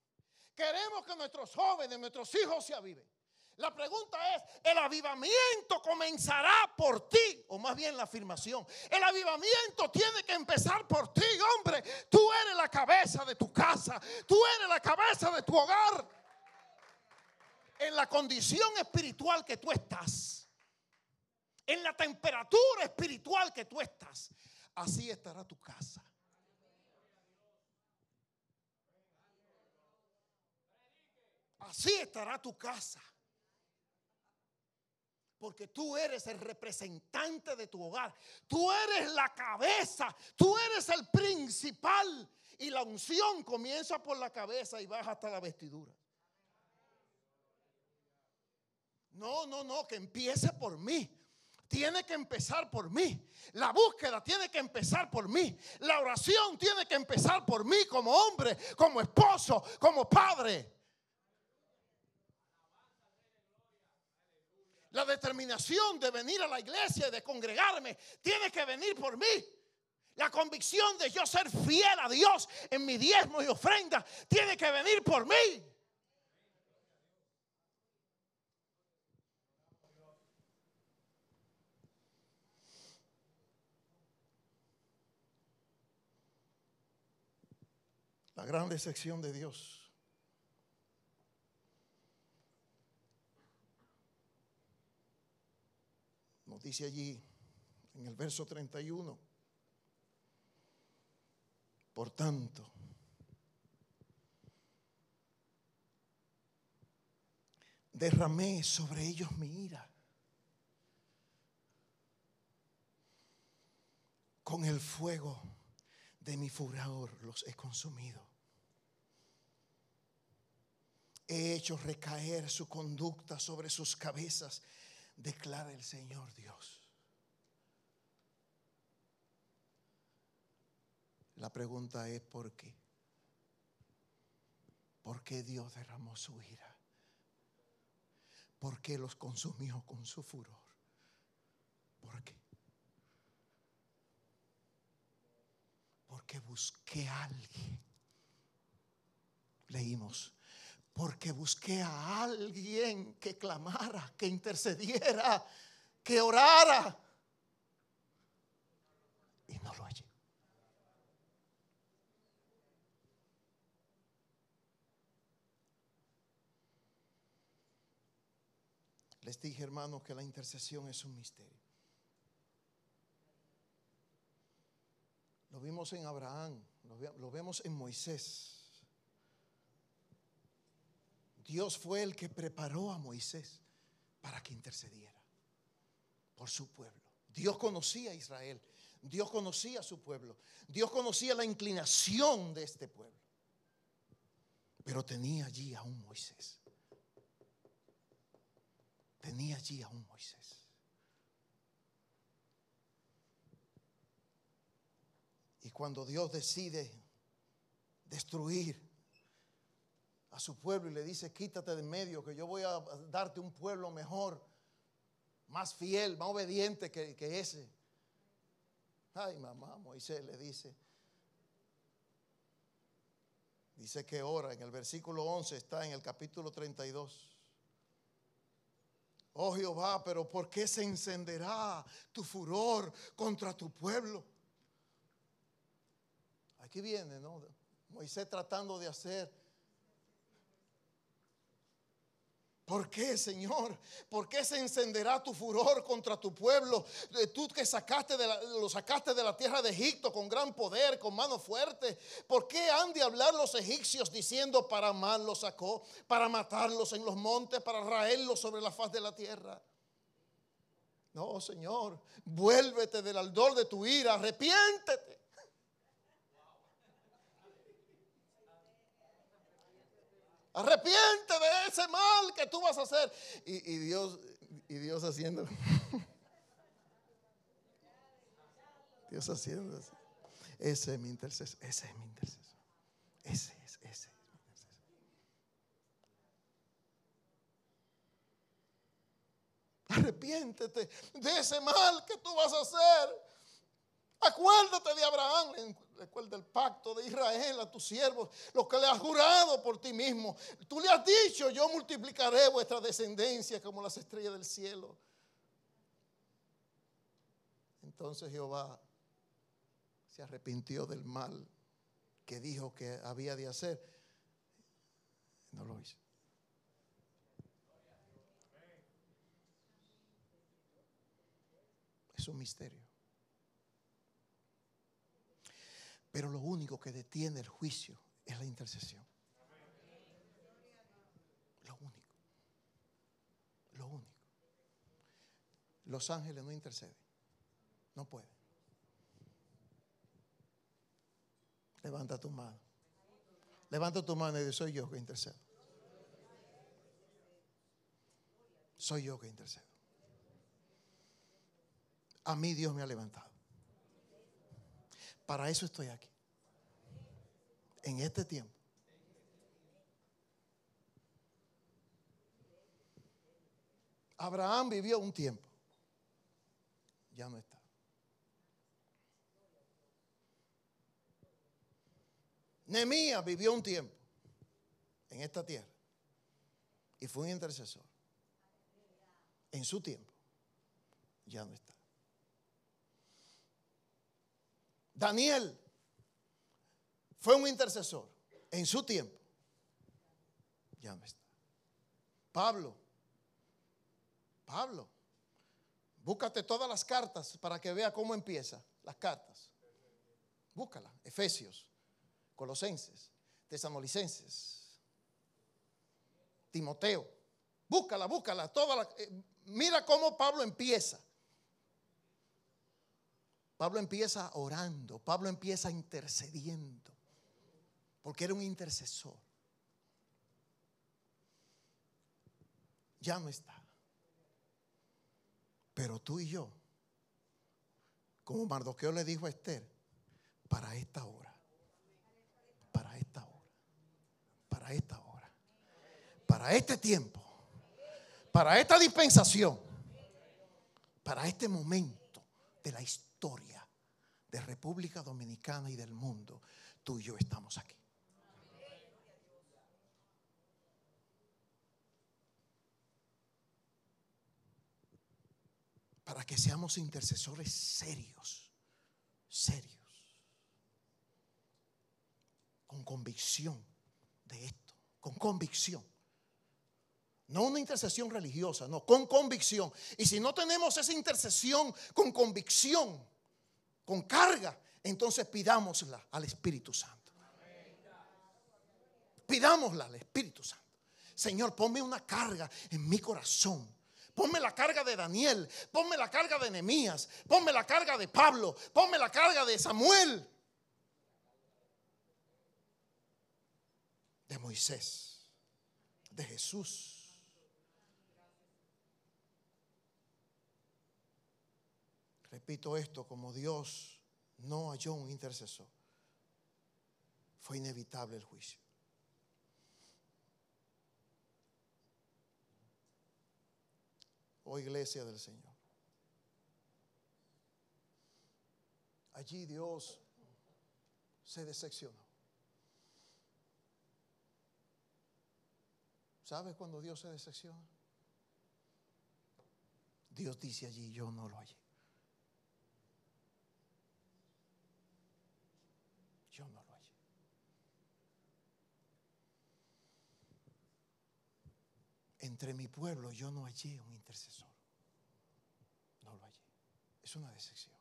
Queremos que nuestros jóvenes, nuestros hijos se aviven. La pregunta es, ¿el avivamiento comenzará por ti? O más bien la afirmación. El avivamiento tiene que empezar por ti, hombre. Tú eres la cabeza de tu casa. Tú eres la cabeza de tu hogar. En la condición espiritual que tú estás. En la temperatura espiritual que tú estás. Así estará tu casa. Así estará tu casa. Porque tú eres el representante de tu hogar. Tú eres la cabeza. Tú eres el principal. Y la unción comienza por la cabeza y baja hasta la vestidura. No, no, no, que empiece por mí. Tiene que empezar por mí. La búsqueda tiene que empezar por mí. La oración tiene que empezar por mí como hombre, como esposo, como padre. La determinación de venir a la iglesia y de congregarme tiene que venir por mí. La convicción de yo ser fiel a Dios en mi diezmo y ofrenda tiene que venir por mí. La gran decepción de Dios dice allí en el verso 31. Por tanto, derramé sobre ellos mi ira. Con el fuego de mi furor los he consumido. He hecho recaer su conducta sobre sus cabezas, declara el Señor Dios. La pregunta es ¿por qué? ¿Por qué Dios derramó su ira? ¿Por qué los consumió con su furor? ¿Por qué? Porque busqué a alguien. Leímos. Porque busqué a alguien que clamara, que intercediera, que orara. Y no lo hallé. Les dije, hermanos, que la intercesión es un misterio. Lo vimos en Abraham, lo, vemos en Moisés. Dios fue el que preparó a Moisés para que intercediera por su pueblo. Dios conocía a Israel, Dios conocía a su pueblo, Dios conocía la inclinación de este pueblo. Pero tenía allí a un Moisés tenía allí a un Moisés. Y cuando Dios decide destruir a su pueblo y le dice, quítate de medio, que yo voy a darte un pueblo mejor, más fiel, más obediente que, ese. Ay, mamá, Moisés le dice, dice que ora, en el versículo 11 está en el capítulo 32. Oh Jehová, pero ¿por qué se encenderá tu furor contra tu pueblo? Aquí viene, ¿no? Moisés tratando de hacer ¿Por qué, Señor? ¿Por qué se encenderá tu furor contra tu pueblo? Eh, tú que sacaste de lo sacaste de la tierra de Egipto con gran poder, con mano fuerte. ¿Por qué han de hablar los egipcios diciendo para mal los sacó, para matarlos en los montes, para raerlos sobre la faz de la tierra? No, Señor, vuélvete del ardor de tu ira, arrepiéntete. Arrepiente de ese mal que tú vas a hacer. Y, Dios, y Dios haciendo. Dios haciendo así. Ese es mi intercesor. Ese es mi intercesor. Ese es, ese es mi intercesor. Arrepiéntete de ese mal que tú vas a hacer. Acuérdate de Abraham, pacto de Israel a tus siervos, lo que le has jurado por ti mismo. Tú le has dicho, yo multiplicaré vuestra descendencia como las estrellas del cielo. Entonces Jehová se arrepintió del mal que dijo que había de hacer. No lo hizo. Es un misterio. Pero lo único que detiene el juicio es la intercesión. Lo único. Lo único. Los ángeles no interceden. No pueden. Levanta tu mano. Levanta tu mano y dice, soy yo que intercedo. Soy yo que intercedo. A mí Dios me ha levantado. Para eso estoy aquí. En este tiempo. Abraham vivió un tiempo. Ya no está. Nemías vivió un tiempo en esta tierra y fue un intercesor. En su tiempo. Ya no está. Daniel fue un intercesor en su tiempo. Ya no está. Pablo. Pablo. Búscate todas las cartas para que vea cómo empieza las cartas. Búscala. Efesios. Colosenses, Tesanolicenses, Timoteo. Búscala, búscala. Toda eh, mira cómo Pablo empieza. Pablo empieza orando, Pablo empieza intercediendo, porque era un intercesor. Ya no está. Pero tú y yo, como Mardoqueo le dijo a Esther, para esta hora, para esta hora, para esta hora, para este tiempo, para esta dispensación, para este momento de la historia de República Dominicana y del mundo, tú y yo estamos aquí. Para que seamos intercesores serios, serios, con convicción de esto, con convicción. No una intercesión religiosa, no, con convicción. Y si no tenemos esa intercesión con convicción, con carga, entonces pidámosla al Espíritu Santo. Pidámosla al Espíritu Santo. Señor, ponme una carga en mi corazón. Ponme la carga de Daniel, ponme la carga de Nehemías, ponme la carga de Pablo, ponme la carga de Samuel, de Moisés, de Jesús. Repito esto, como Dios no halló un intercesor, fue inevitable el juicio. Oh iglesia del Señor. Allí Dios se decepcionó. ¿Sabes cuando Dios se decepciona? Dios dice allí, yo no lo hallé. Yo no lo hallé. Entre mi pueblo yo no hallé un intercesor. No lo hallé. Es una decepción.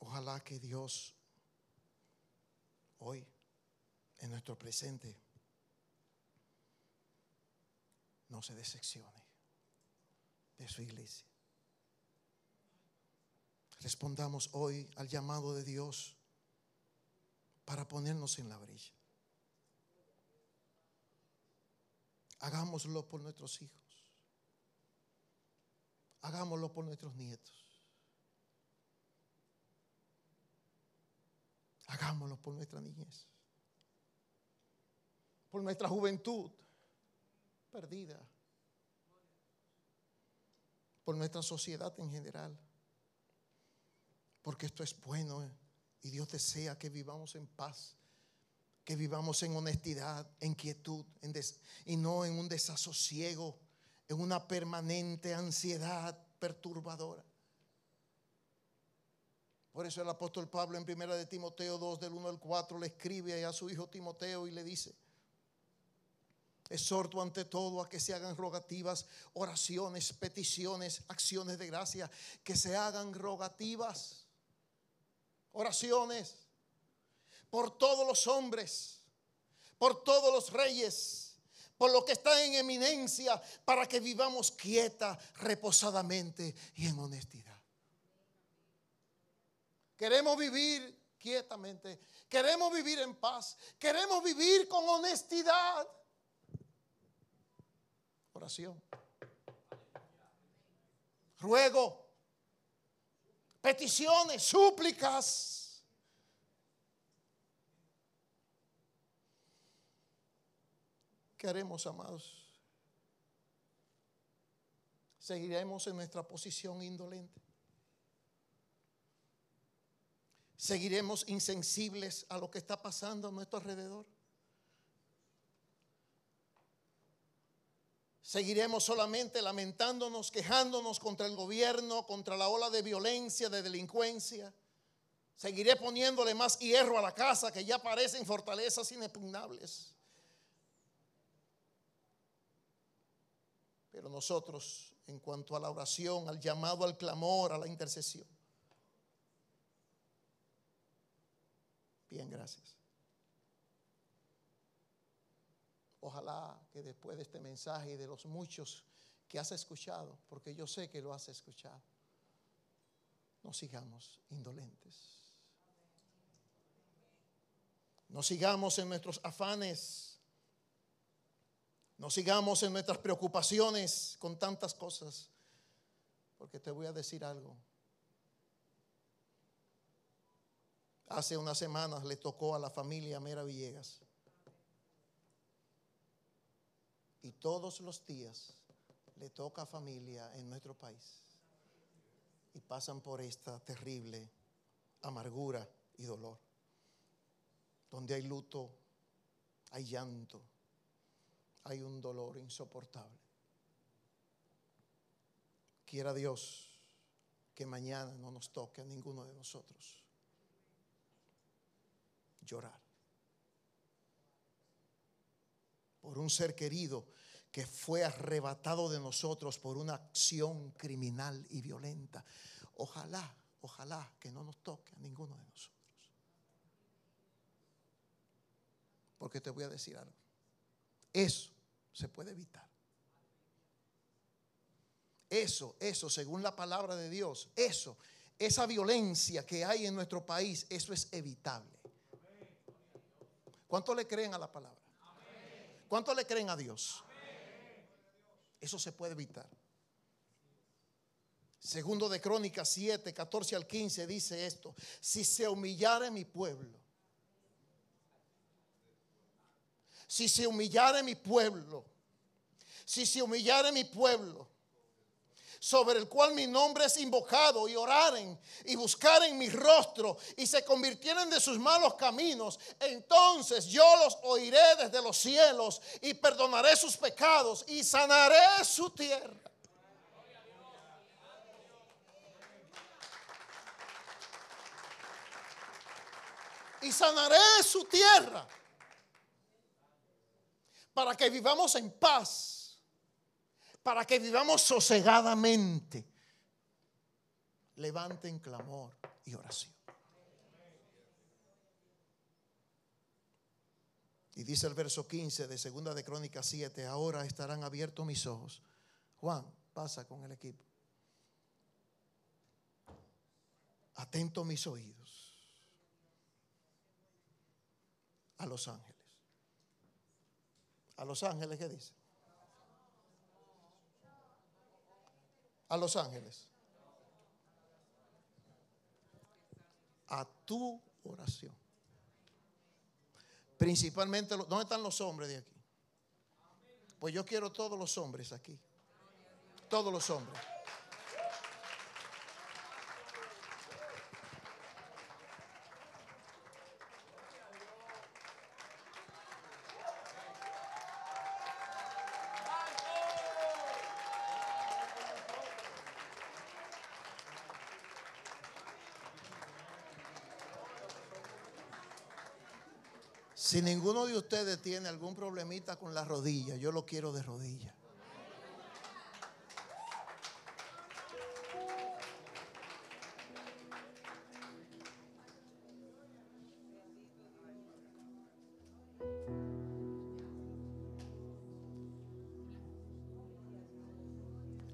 Ojalá que Dios hoy, en nuestro presente, no se decepcione de su iglesia. Respondamos hoy al llamado de Dios para ponernos en la brilla. Hagámoslo por nuestros hijos. Hagámoslo por nuestros nietos. Hagámoslo por nuestra niñez. Por nuestra juventud perdida. Por nuestra sociedad en general. Porque esto es bueno y Dios desea que vivamos en paz, que vivamos en honestidad, en quietud y no en un desasosiego, en una permanente ansiedad perturbadora. Por eso el apóstol Pablo en primera de Timoteo 2 del 1 al 4 le escribe a su hijo Timoteo y le dice, Exhorto ante todo a que se hagan rogativas, oraciones, peticiones, acciones de gracia, que se hagan rogativas oraciones por todos los hombres, por todos los reyes, por lo que está en eminencia, para que vivamos quieta, reposadamente y en honestidad. Queremos vivir quietamente, queremos vivir en paz, queremos vivir con honestidad. Oración. Ruego peticiones, súplicas. ¿Qué haremos, amados? ¿Seguiremos en nuestra posición indolente? ¿Seguiremos insensibles a lo que está pasando a nuestro alrededor? Seguiremos solamente lamentándonos, quejándonos contra el gobierno, contra la ola de violencia, de delincuencia. Seguiré poniéndole más hierro a la casa que ya parecen fortalezas inexpugnables. Pero nosotros, en cuanto a la oración, al llamado, al clamor, a la intercesión, Bien, gracias. Ojalá que después de este mensaje y de los muchos que has escuchado, porque yo sé que lo has escuchado, no sigamos indolentes. No sigamos en nuestros afanes. No sigamos en nuestras preocupaciones con tantas cosas. Porque te voy a decir algo. Hace unas semanas le tocó a la familia Mera Villegas. Y todos los días le toca a familia en nuestro país. Y pasan por esta terrible amargura y dolor. Donde hay luto, hay llanto, hay un dolor insoportable. Quiera Dios que mañana no nos toque a ninguno de nosotros llorar por un ser querido que fue arrebatado de nosotros por una acción criminal y violenta. Ojalá, ojalá que no nos toque a ninguno de nosotros. Porque te voy a decir algo. Eso se puede evitar. Eso, eso, según la palabra de Dios, eso, esa violencia que hay en nuestro país, eso es evitable. ¿Cuánto le creen a la palabra? ¿Cuánto le creen a Dios? Eso se puede evitar. Segundo de Crónicas 7, 14 al 15 dice esto. Si se humillare mi pueblo, si se humillare mi pueblo, si se humillare mi pueblo, sobre el cual mi nombre es invocado, y oraren y buscaren mi rostro y se convirtieren de sus malos caminos, entonces yo los oiré desde los cielos y perdonaré sus pecados y sanaré su tierra. Y sanaré su tierra para que vivamos en paz para que vivamos sosegadamente. Levanten clamor y oración. Y dice el verso 15 de Segunda de Crónicas 7, ahora estarán abiertos mis ojos. Juan, pasa con el equipo. Atento mis oídos a los ángeles. A los ángeles, ¿qué dice? a Los Ángeles? A tu oración. Principalmente, ¿dónde están los hombres de aquí? Pues yo quiero todos los hombres aquí. Todos los hombres. Si ninguno de ustedes tiene algún problemita con la rodilla, yo lo quiero de rodilla.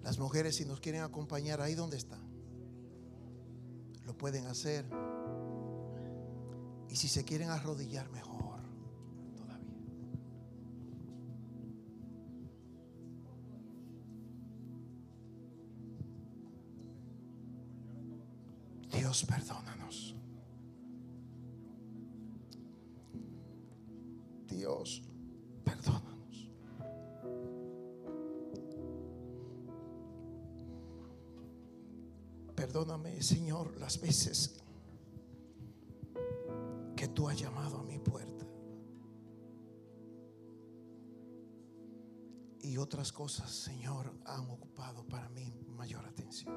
Las mujeres si nos quieren acompañar ahí donde están, lo pueden hacer. Y si se quieren arrodillar mejor. Cosas, Señor, han ocupado para mí mayor atención.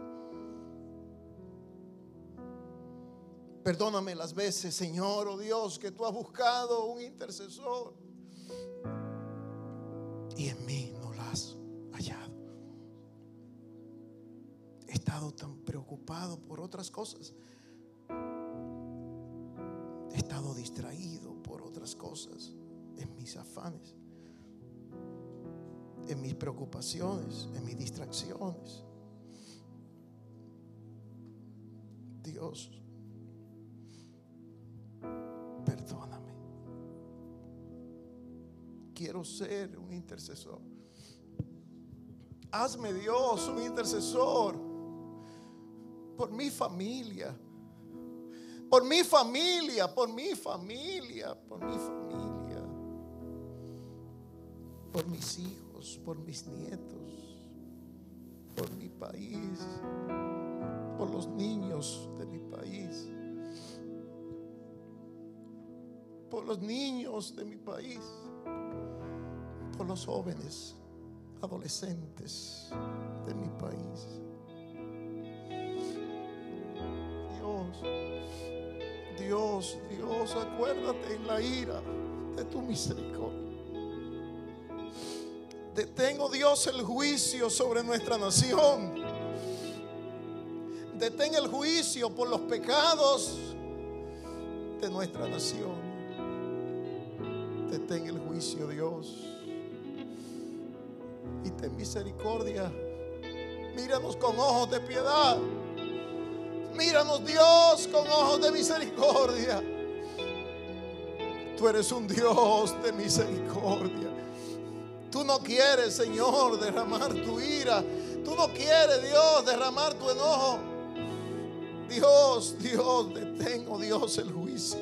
Perdóname las veces, Señor, oh Dios, que tú has buscado un intercesor y en mí no lo has hallado. He estado tan preocupado por otras cosas. He estado distraído por otras cosas, en mis afanes, en mis preocupaciones, en mis distracciones. Dios, perdóname. Quiero ser un intercesor. Hazme Dios un intercesor por mi familia por mi familia, por mi familia, por mi familia, por mis hijos, por mis nietos, por mi país, por los niños de mi país, por los niños de mi país, por los jóvenes, adolescentes de mi país. Dios. Dios, Dios, acuérdate en la ira de tu misericordia. Detengo, Dios, el juicio sobre nuestra nación. Detén el juicio por los pecados de nuestra nación. Detén el juicio, Dios. Y ten misericordia. Míranos con ojos de piedad. Míranos Dios con ojos de misericordia. Tú eres un Dios de misericordia. Tú no quieres, Señor, derramar tu ira. Tú no quieres, Dios, derramar tu enojo. Dios, Dios, detengo, Dios, el juicio.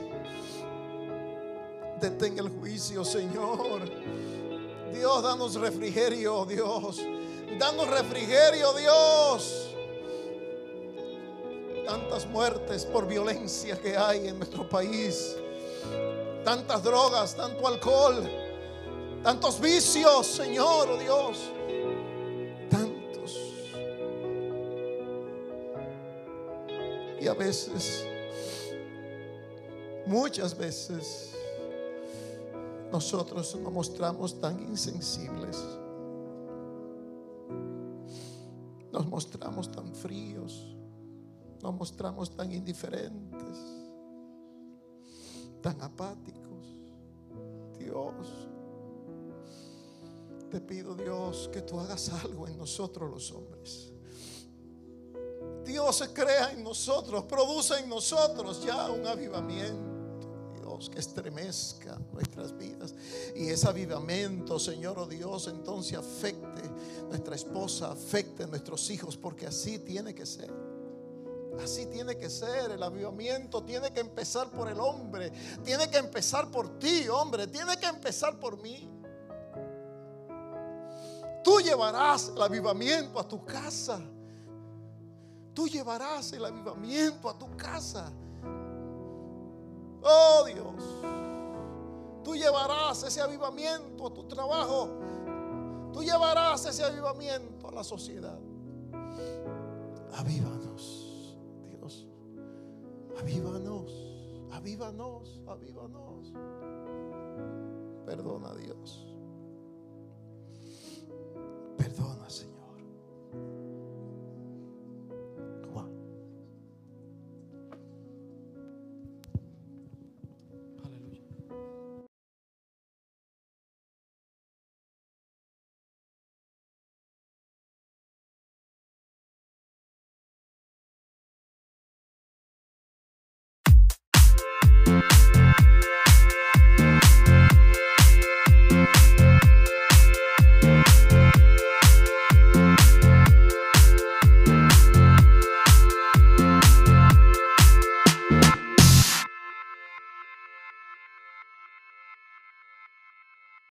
Detén el juicio, Señor. Dios, danos refrigerio, Dios. Danos refrigerio, Dios tantas muertes por violencia que hay en nuestro país, tantas drogas, tanto alcohol, tantos vicios, Señor, oh Dios, tantos. Y a veces, muchas veces, nosotros nos mostramos tan insensibles. Nos mostramos tan fríos nos mostramos tan indiferentes, tan apáticos. Dios, te pido Dios que tú hagas algo en nosotros los hombres. Dios se crea en nosotros, produce en nosotros ya un avivamiento. Dios, que estremezca nuestras vidas. Y ese avivamiento, Señor, oh Dios, entonces afecte nuestra esposa, afecte nuestros hijos, porque así tiene que ser. Así tiene que ser. El avivamiento tiene que empezar por el hombre. Tiene que empezar por ti, hombre. Tiene que empezar por mí. Tú llevarás el avivamiento a tu casa. Tú llevarás el avivamiento a tu casa. Oh Dios. Tú llevarás ese avivamiento a tu trabajo. Tú llevarás ese avivamiento a la sociedad. Avívanos. Avívanos, avívanos, avívanos. Perdona Dios. Thank you.